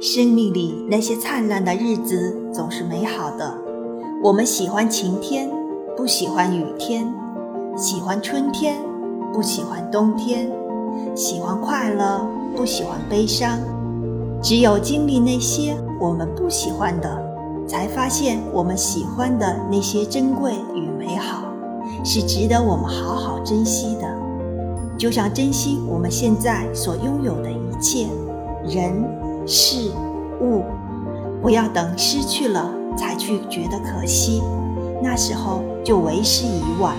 生命里那些灿烂的日子总是美好的。我们喜欢晴天，不喜欢雨天；喜欢春天，不喜欢冬天；喜欢快乐，不喜欢悲伤。只有经历那些我们不喜欢的，才发现我们喜欢的那些珍贵与美好，是值得我们好好珍惜的。就像珍惜我们现在所拥有的一切，人。事物，不要等失去了才去觉得可惜，那时候就为时已晚。